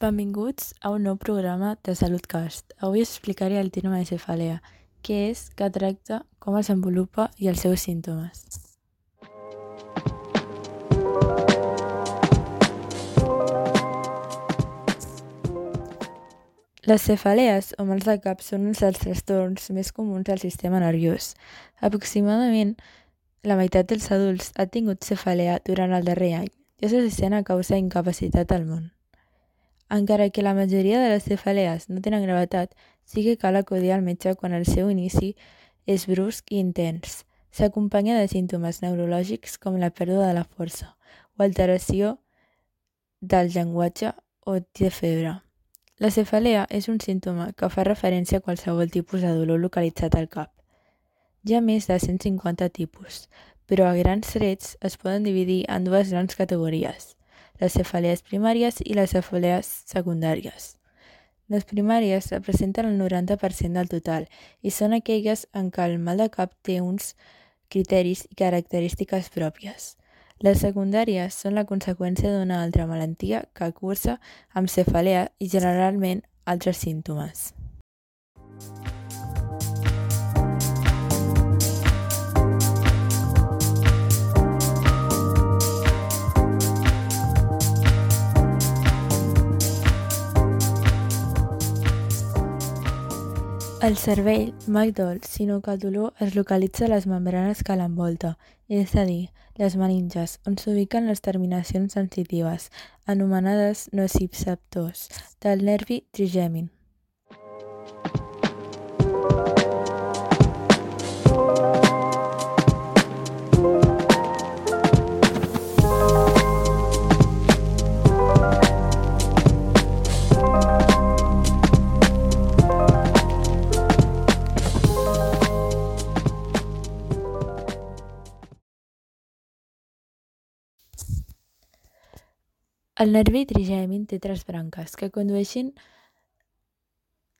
Benvinguts a un nou programa de SalutCast. Avui us explicaré el tínoma de cefalea, què és, què tracta, com es desenvolupa i els seus símptomes. Les cefalees o mals de cap són uns dels trastorns més comuns del sistema nerviós. Aproximadament la meitat dels adults ha tingut cefalea durant el darrer any i és assistent a causa d'incapacitat al món. Encara que la majoria de les cefalees no tenen gravetat, sí que cal acudir al metge quan el seu inici és brusc i intens. S'acompanya de símptomes neurològics com la pèrdua de la força o alteració del llenguatge o de febre. La cefalea és un símptoma que fa referència a qualsevol tipus de dolor localitzat al cap. Hi ha més de 150 tipus, però a grans trets es poden dividir en dues grans categories – les cefalees primàries i les cefalees secundàries. Les primàries representen el 90% del total i són aquelles en què el mal de cap té uns criteris i característiques pròpies. Les secundàries són la conseqüència d'una altra malaltia que cursa amb cefalea i generalment altres símptomes. El cervell mai dol, sinó que el dolor es localitza a les membranes que l'envolta, és a dir, les meninges, on s'ubiquen les terminacions sensitives, anomenades nociceptors, del nervi trigèmin. El nervi trigèmin té tres branques que condueixen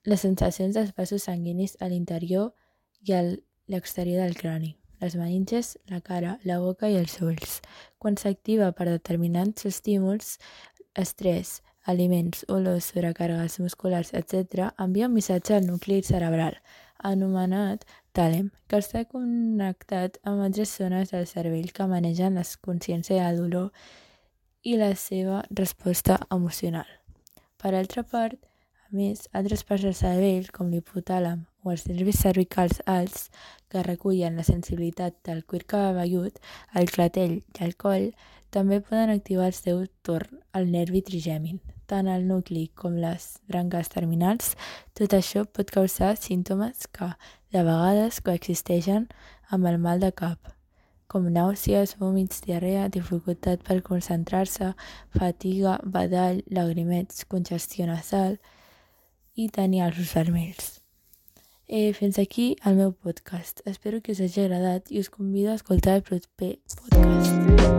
les sensacions dels vasos sanguinis a l'interior i a l'exterior del crani, les meninges, la cara, la boca i els ulls. Quan s'activa per determinats estímuls, estrès, aliments, olors, sobrecàrregues musculars, etc., envia un missatge al nucli cerebral, anomenat tàlem, que està connectat amb altres zones del cervell que manegen la consciència del dolor i la seva resposta emocional. Per altra part, a més, altres parts del cervell, com l'hipotàlam o els nervis cervicals alts, que recullen la sensibilitat del cuir cabellut, el clatell i el coll, també poden activar el seu torn el nervi trigèmin. Tant el nucli com les branques terminals, tot això pot causar símptomes que, de vegades, coexisteixen amb el mal de cap com nàusees, vòmits, diarrea, dificultat per concentrar-se, fatiga, badall, lagrimets, congestió nasal i tenir els ulls vermells. Eh, fins aquí el meu podcast. Espero que us hagi agradat i us convido a escoltar el proper podcast.